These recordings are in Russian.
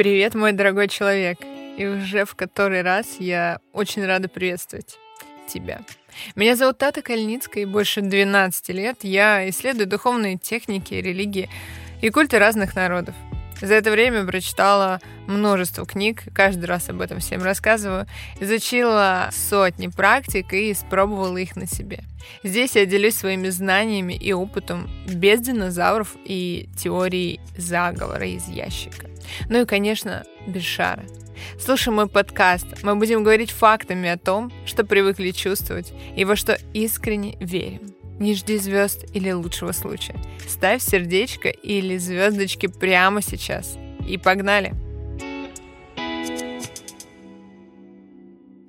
Привет, мой дорогой человек. И уже в который раз я очень рада приветствовать тебя. Меня зовут Тата Кальницкая, и больше 12 лет я исследую духовные техники, религии и культы разных народов. За это время прочитала множество книг, каждый раз об этом всем рассказываю, изучила сотни практик и испробовала их на себе. Здесь я делюсь своими знаниями и опытом без динозавров и теорий заговора из ящика. Ну и, конечно, без шара. Слушай мой подкаст. Мы будем говорить фактами о том, что привыкли чувствовать и во что искренне верим. Не жди звезд или лучшего случая. Ставь сердечко или звездочки прямо сейчас. И погнали!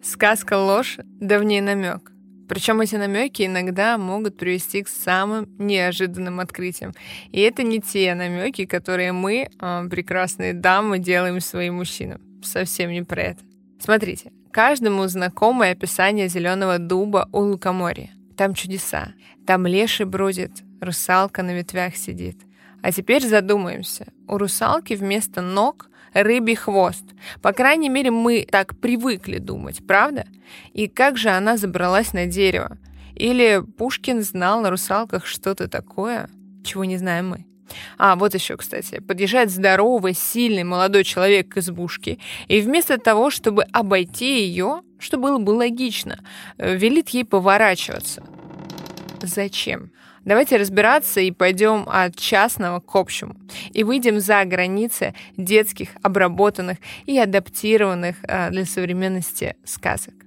Сказка ложь, давний намек. Причем эти намеки иногда могут привести к самым неожиданным открытиям. И это не те намеки, которые мы, а, прекрасные дамы, делаем своим мужчинам. Совсем не про это. Смотрите, каждому знакомое описание зеленого дуба у лукоморья. Там чудеса. Там леший бродит, русалка на ветвях сидит. А теперь задумаемся. У русалки вместо ног рыбий хвост. По крайней мере, мы так привыкли думать, правда? И как же она забралась на дерево? Или Пушкин знал на русалках что-то такое, чего не знаем мы? А, вот еще, кстати. Подъезжает здоровый, сильный молодой человек к избушке, и вместо того, чтобы обойти ее, что было бы логично, э, велит ей поворачиваться. Зачем? Давайте разбираться и пойдем от частного к общему. И выйдем за границы детских, обработанных и адаптированных э, для современности сказок.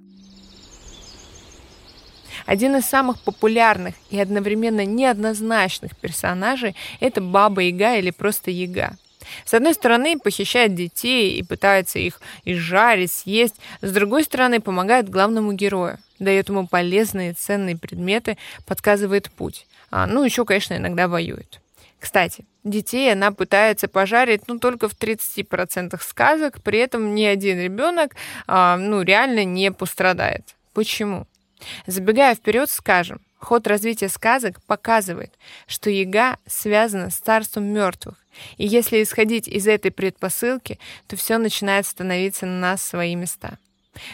Один из самых популярных и одновременно неоднозначных персонажей — это Баба Яга или просто Яга. С одной стороны, похищает детей и пытается их изжарить, съесть. С другой стороны, помогает главному герою, дает ему полезные ценные предметы, подсказывает путь. А, ну, еще, конечно, иногда воюет. Кстати, детей она пытается пожарить, ну, только в 30% сказок, при этом ни один ребенок, а, ну, реально не пострадает. Почему? Забегая вперед, скажем, ход развития сказок показывает, что яга связана с царством мертвых. И если исходить из этой предпосылки, то все начинает становиться на нас свои места.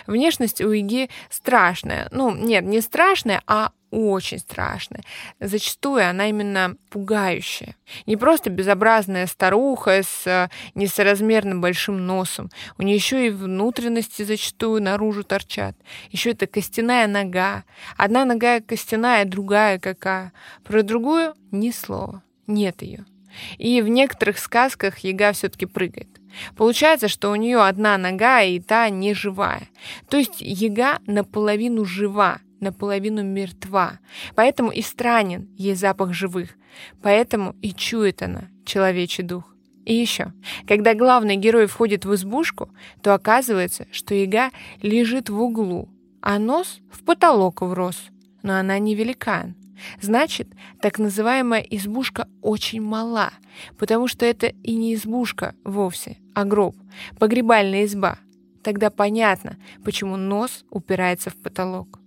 Внешность у Иги страшная. Ну, нет, не страшная, а очень страшная. Зачастую она именно пугающая. Не просто безобразная старуха с э, несоразмерно большим носом. У нее еще и внутренности зачастую наружу торчат. Еще это костяная нога. Одна нога костяная, другая какая. Про другую ни слова. Нет ее. И в некоторых сказках яга все-таки прыгает. Получается, что у нее одна нога и та не живая. То есть яга наполовину жива, наполовину мертва. Поэтому и странен ей запах живых. Поэтому и чует она человечий дух. И еще, когда главный герой входит в избушку, то оказывается, что яга лежит в углу, а нос в потолок врос. Но она не великан. Значит, так называемая избушка очень мала, потому что это и не избушка вовсе, а гроб, погребальная изба. Тогда понятно, почему нос упирается в потолок.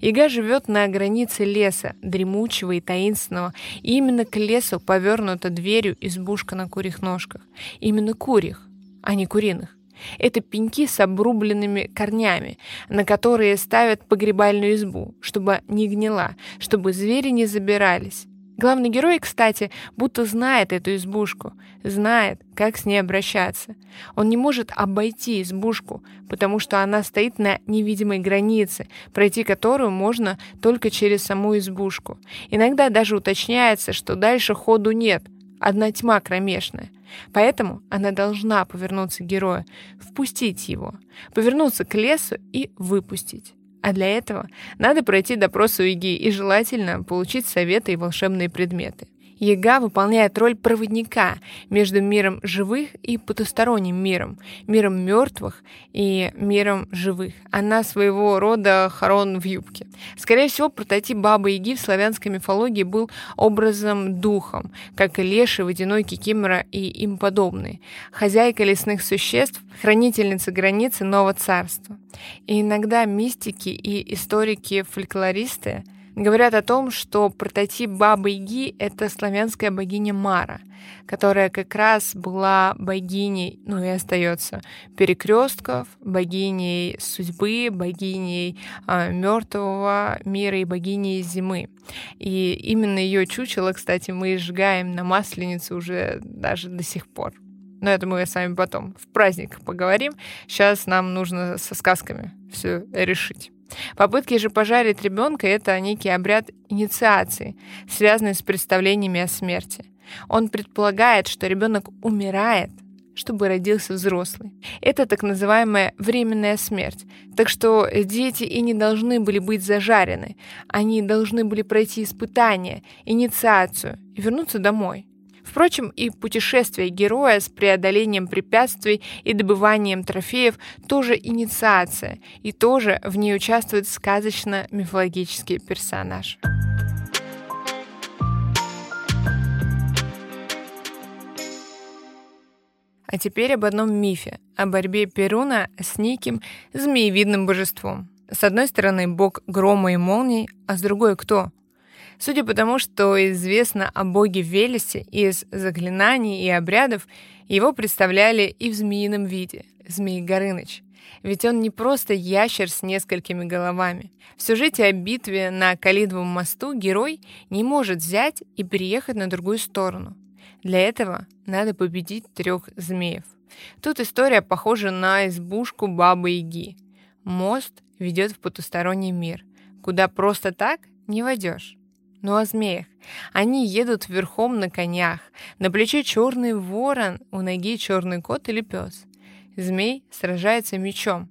Яга живет на границе леса, дремучего и таинственного, и именно к лесу повернута дверью избушка на курьих ножках. Именно курьих, а не куриных. Это пеньки с обрубленными корнями, на которые ставят погребальную избу, чтобы не гнила, чтобы звери не забирались. Главный герой, кстати, будто знает эту избушку, знает, как с ней обращаться. Он не может обойти избушку, потому что она стоит на невидимой границе, пройти которую можно только через саму избушку. Иногда даже уточняется, что дальше ходу нет, одна тьма кромешная. Поэтому она должна повернуться к герою, впустить его, повернуться к лесу и выпустить. А для этого надо пройти допрос у Иги и желательно получить советы и волшебные предметы. Яга выполняет роль проводника между миром живых и потусторонним миром, миром мертвых и миром живых. Она своего рода хорон в юбке. Скорее всего, прототип Бабы Яги в славянской мифологии был образом духом, как и леший, водяной кикимора и им подобные. Хозяйка лесных существ, хранительница границы нового царства. И иногда мистики и историки-фольклористы Говорят о том, что прототип Бабы Яги — это славянская богиня Мара, которая как раз была богиней, ну и остается, перекрестков, богиней судьбы, богиней э, а, мертвого мира и богиней зимы. И именно ее чучело, кстати, мы сжигаем на Масленицу уже даже до сих пор. Но это мы с вами потом в праздниках поговорим. Сейчас нам нужно со сказками все решить. Попытки же пожарить ребенка – это некий обряд инициации, связанный с представлениями о смерти. Он предполагает, что ребенок умирает, чтобы родился взрослый. Это так называемая временная смерть. Так что дети и не должны были быть зажарены. Они должны были пройти испытания, инициацию и вернуться домой. Впрочем, и путешествие героя с преодолением препятствий и добыванием трофеев тоже инициация, и тоже в ней участвует сказочно-мифологический персонаж. А теперь об одном мифе, о борьбе Перуна с неким змеевидным божеством. С одной стороны, бог грома и молний, а с другой кто? Судя по тому, что известно о боге Велесе из заклинаний и обрядов, его представляли и в змеином виде — Змей Горыныч. Ведь он не просто ящер с несколькими головами. В сюжете о битве на Калидовом мосту герой не может взять и переехать на другую сторону. Для этого надо победить трех змеев. Тут история похожа на избушку Бабы-Яги. Мост ведет в потусторонний мир, куда просто так не войдешь. Ну о змеях. Они едут верхом на конях. На плече черный ворон, у ноги черный кот или пес. Змей сражается мечом.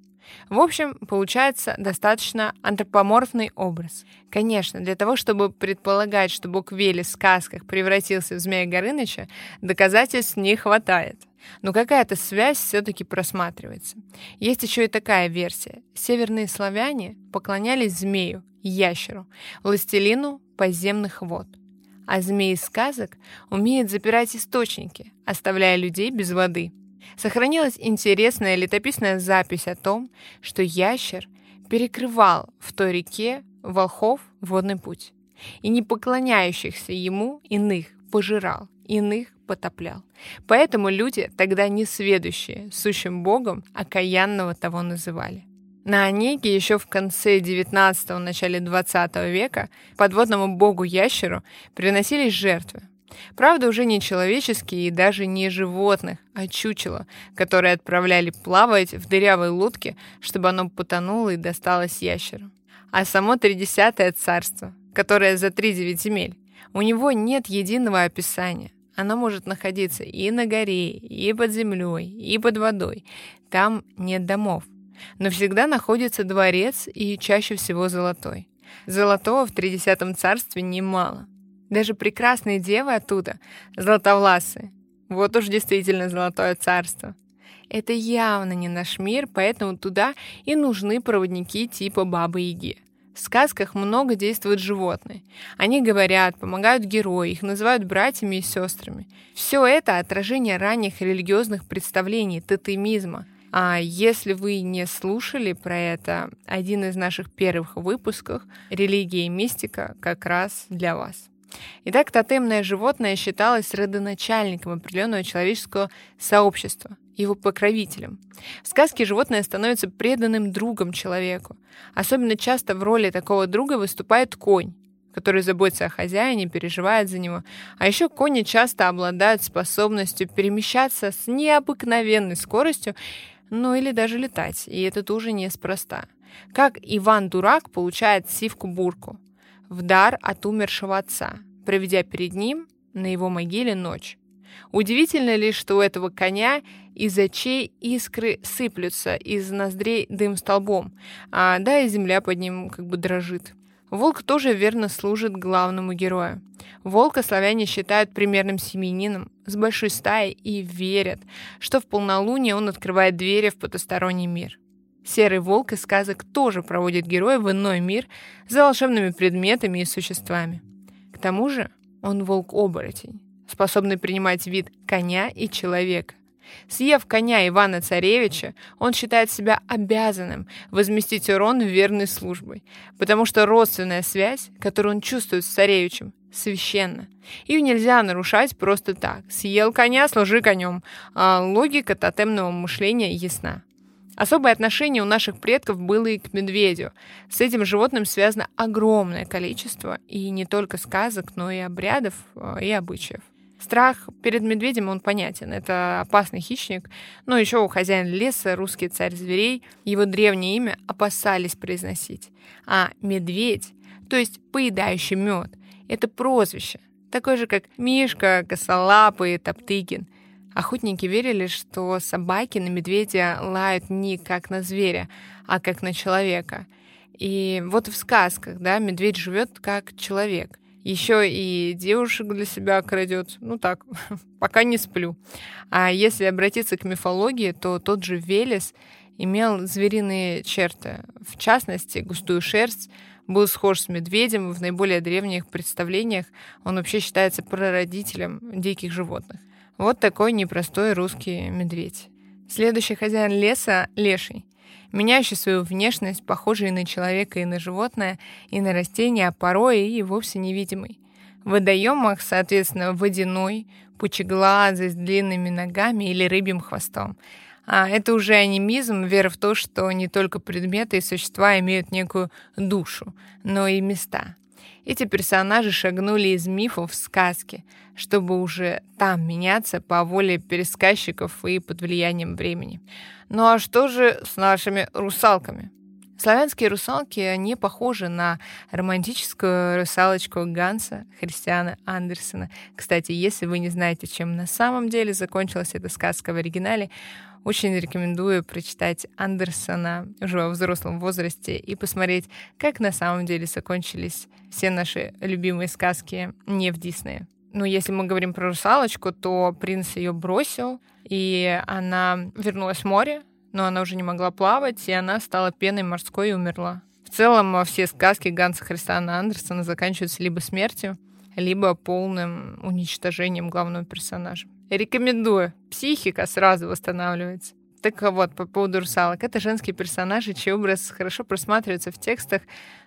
В общем, получается достаточно антропоморфный образ. Конечно, для того, чтобы предполагать, что бог Вели в сказках превратился в змея Горыныча, доказательств не хватает. Но какая-то связь все-таки просматривается. Есть еще и такая версия. Северные славяне поклонялись змею, ящеру, властелину подземных вод. А змей из сказок умеет запирать источники, оставляя людей без воды. Сохранилась интересная летописная запись о том, что ящер перекрывал в той реке волхов водный путь, и не поклоняющихся ему иных пожирал, иных потоплял. Поэтому люди, тогда несведущие, сущим богом, окаянного того называли. На Онеге еще в конце 19-го, начале 20 века подводному богу-ящеру приносились жертвы. Правда, уже не человеческие и даже не животных, а чучело, которые отправляли плавать в дырявой лодке, чтобы оно потонуло и досталось ящеру. А само тридесятое царство, которое за три девять земель, у него нет единого описания. Оно может находиться и на горе, и под землей, и под водой. Там нет домов, но всегда находится дворец и чаще всего золотой. Золотого в Тридесятом царстве немало. Даже прекрасные девы оттуда, золотовласые. Вот уж действительно золотое царство. Это явно не наш мир, поэтому туда и нужны проводники типа Бабы-Яги. В сказках много действуют животные. Они говорят, помогают герою, их называют братьями и сестрами. Все это отражение ранних религиозных представлений, тотемизма – а если вы не слушали про это, один из наших первых выпусков «Религия и мистика» как раз для вас. Итак, тотемное животное считалось родоначальником определенного человеческого сообщества, его покровителем. В сказке животное становится преданным другом человеку. Особенно часто в роли такого друга выступает конь, который заботится о хозяине, переживает за него. А еще кони часто обладают способностью перемещаться с необыкновенной скоростью ну или даже летать, и это тоже неспроста. Как Иван Дурак получает сивку-бурку в дар от умершего отца, проведя перед ним на его могиле ночь. Удивительно ли, что у этого коня из очей искры сыплются, из ноздрей дым столбом, а да, и земля под ним как бы дрожит. Волк тоже верно служит главному герою. Волка славяне считают примерным семенином с большой стаей и верят, что в полнолуние он открывает двери в потусторонний мир. Серый волк из сказок тоже проводит героя в иной мир за волшебными предметами и существами. К тому же он волк-оборотень, способный принимать вид коня и человека. Съев коня Ивана Царевича, он считает себя обязанным возместить урон верной службой, потому что родственная связь, которую он чувствует с царевичем, священна. Ее нельзя нарушать просто так. Съел коня, служи конем. А логика тотемного мышления ясна. Особое отношение у наших предков было и к медведю. С этим животным связано огромное количество и не только сказок, но и обрядов э, и обычаев. Страх перед медведем, он понятен. Это опасный хищник. Но еще у хозяина леса, русский царь зверей, его древнее имя опасались произносить. А медведь, то есть поедающий мед, это прозвище. Такое же, как Мишка, Косолапый, Топтыгин – Охотники верили, что собаки на медведя лают не как на зверя, а как на человека. И вот в сказках, да, медведь живет как человек. Еще и девушек для себя крадет. Ну так, пока не сплю. А если обратиться к мифологии, то тот же Велес имел звериные черты. В частности, густую шерсть, был схож с медведем, в наиболее древних представлениях он вообще считается прародителем диких животных. Вот такой непростой русский медведь. Следующий хозяин леса — леший, меняющий свою внешность, похожий на человека и на животное, и на растение, а порой и вовсе невидимый. В водоемах, соответственно, водяной, пучеглазый, с длинными ногами или рыбьим хвостом. А это уже анимизм, вера в то, что не только предметы и существа имеют некую душу, но и места. Эти персонажи шагнули из мифов в сказки, чтобы уже там меняться по воле пересказчиков и под влиянием времени. Ну а что же с нашими русалками? Славянские русалки не похожи на романтическую русалочку Ганса Христиана Андерсона. Кстати, если вы не знаете, чем на самом деле закончилась эта сказка в оригинале, очень рекомендую прочитать Андерсона уже во взрослом возрасте и посмотреть, как на самом деле закончились все наши любимые сказки не в Диснее. Ну, если мы говорим про русалочку, то принц ее бросил, и она вернулась в море, но она уже не могла плавать, и она стала пеной морской и умерла. В целом, все сказки Ганса Христиана Андерсона заканчиваются либо смертью, либо полным уничтожением главного персонажа. Рекомендую. Психика сразу восстанавливается. Так вот, по поводу русалок. Это женские персонажи, чей образ хорошо просматривается в текстах,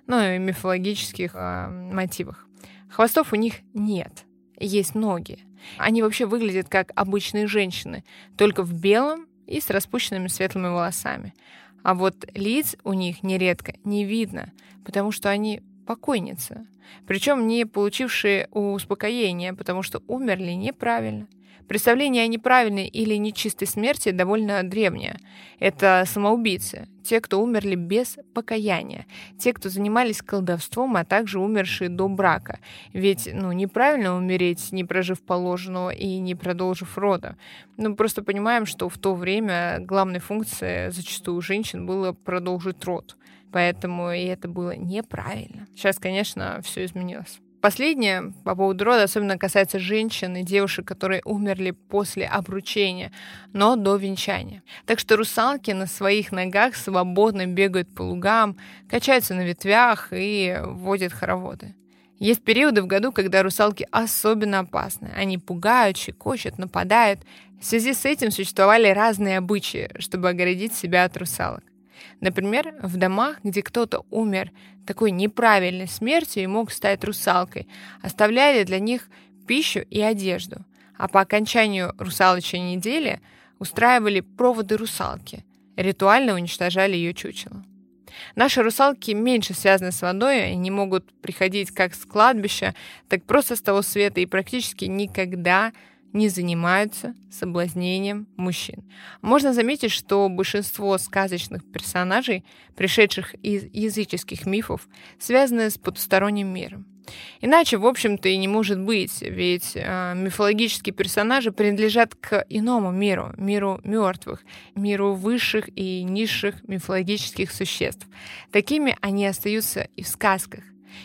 ну и мифологических э, мотивах. Хвостов у них нет, есть ноги. Они вообще выглядят как обычные женщины, только в белом и с распущенными светлыми волосами. А вот лиц у них нередко не видно, потому что они покойницы. Причем не получившие успокоения, потому что умерли неправильно. Представление о неправильной или нечистой смерти довольно древнее. Это самоубийцы, те, кто умерли без покаяния, те, кто занимались колдовством, а также умершие до брака. Ведь ну, неправильно умереть, не прожив положенного и не продолжив рода. Ну, просто понимаем, что в то время главной функцией зачастую женщин было продолжить род. Поэтому и это было неправильно. Сейчас, конечно, все изменилось. Последнее по поводу рода особенно касается женщин и девушек, которые умерли после обручения, но до венчания. Так что русалки на своих ногах свободно бегают по лугам, качаются на ветвях и водят хороводы. Есть периоды в году, когда русалки особенно опасны. Они пугают, щекочут, нападают. В связи с этим существовали разные обычаи, чтобы оградить себя от русалок. Например, в домах, где кто-то умер такой неправильной смертью и мог стать русалкой, оставляли для них пищу и одежду. А по окончанию русалочей недели устраивали проводы русалки, ритуально уничтожали ее чучело. Наши русалки меньше связаны с водой, они могут приходить как с кладбища, так просто с того света и практически никогда не занимаются соблазнением мужчин. Можно заметить, что большинство сказочных персонажей, пришедших из языческих мифов, связаны с потусторонним миром. Иначе, в общем-то, и не может быть, ведь э, мифологические персонажи принадлежат к иному миру, миру мертвых, миру высших и низших мифологических существ. Такими они остаются и в сказках.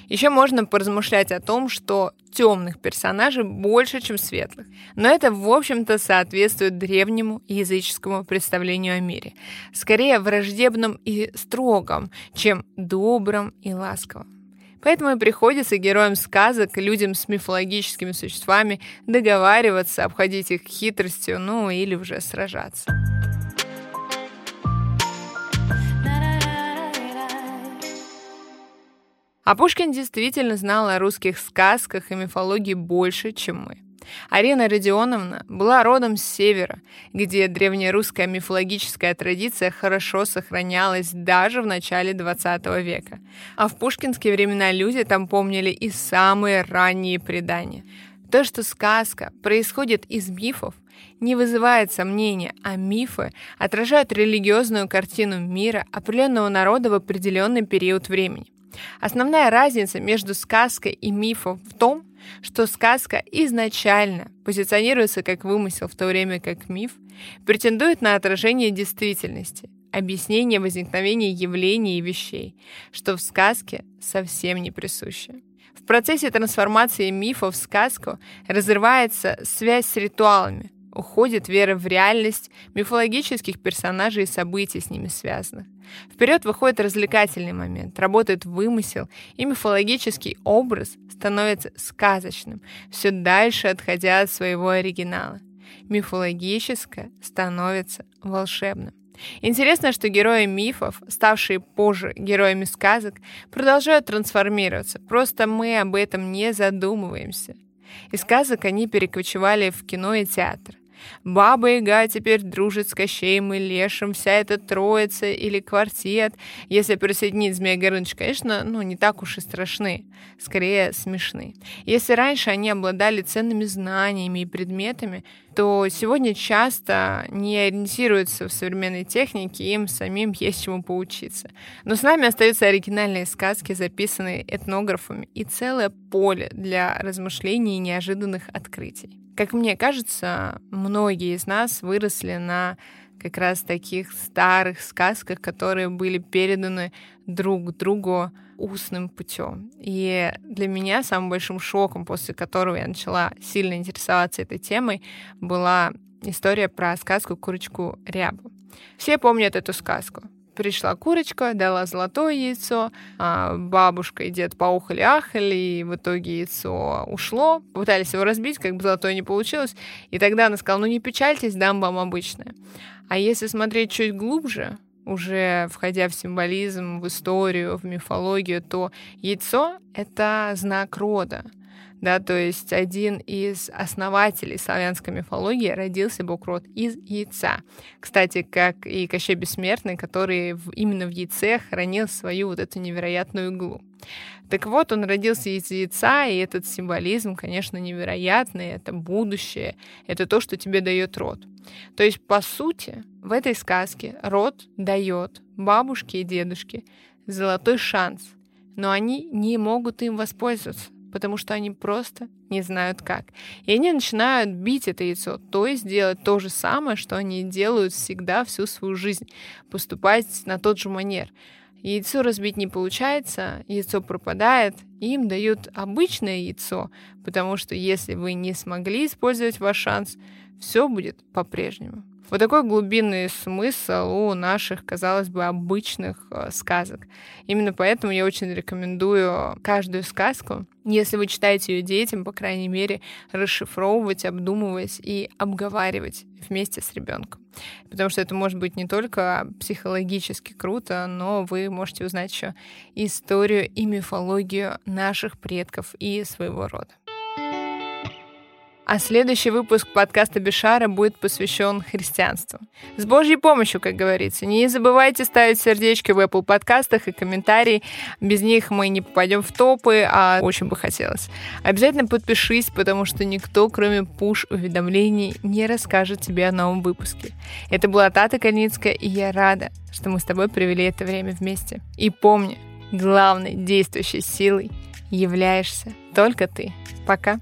Еще можно поразмышлять о том, что темных персонажей больше, чем светлых. Но это, в общем-то, соответствует древнему языческому представлению о мире. Скорее враждебном и строгом, чем добром и ласковом. Поэтому и приходится героям сказок, людям с мифологическими существами договариваться, обходить их хитростью, ну или уже сражаться. А Пушкин действительно знал о русских сказках и мифологии больше, чем мы. Арина Родионовна была родом с севера, где древнерусская мифологическая традиция хорошо сохранялась даже в начале 20 века. А в пушкинские времена люди там помнили и самые ранние предания. То, что сказка происходит из мифов, не вызывает сомнения, а мифы отражают религиозную картину мира определенного народа в определенный период времени. Основная разница между сказкой и мифом в том, что сказка изначально позиционируется как вымысел, в то время как миф претендует на отражение действительности, объяснение возникновения явлений и вещей, что в сказке совсем не присуще. В процессе трансформации мифа в сказку разрывается связь с ритуалами, уходит вера в реальность мифологических персонажей и событий с ними связанных. Вперед выходит развлекательный момент, работает вымысел, и мифологический образ становится сказочным, все дальше отходя от своего оригинала. Мифологическое становится волшебным. Интересно, что герои мифов, ставшие позже героями сказок, продолжают трансформироваться, просто мы об этом не задумываемся. Из сказок они перекочевали в кино и театр. Баба Яга теперь дружит с Кощеем и Лешим, вся эта троица или квартет. Если присоединить Змея Горыныч, конечно, ну, не так уж и страшны, скорее смешны. Если раньше они обладали ценными знаниями и предметами, то сегодня часто не ориентируются в современной технике, им самим есть чему поучиться. Но с нами остаются оригинальные сказки, записанные этнографами, и целое поле для размышлений и неожиданных открытий. Как мне кажется, многие из нас выросли на как раз таких старых сказках, которые были переданы друг другу устным путем. И для меня самым большим шоком, после которого я начала сильно интересоваться этой темой, была история про сказку «Курочку Рябу». Все помнят эту сказку. Пришла курочка, дала золотое яйцо, а бабушка и дед поухали-ахали, и в итоге яйцо ушло. Пытались его разбить, как бы золотое не получилось. И тогда она сказала, ну не печальтесь, дам вам обычное. А если смотреть чуть глубже, уже входя в символизм, в историю, в мифологию, то яйцо — это знак рода да, то есть один из основателей славянской мифологии родился Бог-род из яйца. Кстати, как и Кощей Бессмертный, который в, именно в яйце хранил свою вот эту невероятную иглу. Так вот, он родился из яйца, и этот символизм, конечно, невероятный, это будущее, это то, что тебе дает род. То есть, по сути, в этой сказке род дает бабушке и дедушке золотой шанс, но они не могут им воспользоваться потому что они просто не знают как. И они начинают бить это яйцо, то есть делать то же самое, что они делают всегда всю свою жизнь, поступать на тот же манер. Яйцо разбить не получается, яйцо пропадает, им дают обычное яйцо, потому что если вы не смогли использовать ваш шанс, все будет по-прежнему. Вот такой глубинный смысл у наших, казалось бы, обычных э, сказок. Именно поэтому я очень рекомендую каждую сказку, если вы читаете ее детям, по крайней мере, расшифровывать, обдумывать и обговаривать вместе с ребенком. Потому что это может быть не только психологически круто, но вы можете узнать еще историю и мифологию наших предков и своего рода. А следующий выпуск подкаста Бешара будет посвящен христианству. С Божьей помощью, как говорится. Не забывайте ставить сердечки в Apple подкастах и комментарии. Без них мы не попадем в топы, а очень бы хотелось. Обязательно подпишись, потому что никто, кроме пуш-уведомлений, не расскажет тебе о новом выпуске. Это была Тата Кальницкая, и я рада, что мы с тобой провели это время вместе. И помни, главной действующей силой являешься только ты. Пока.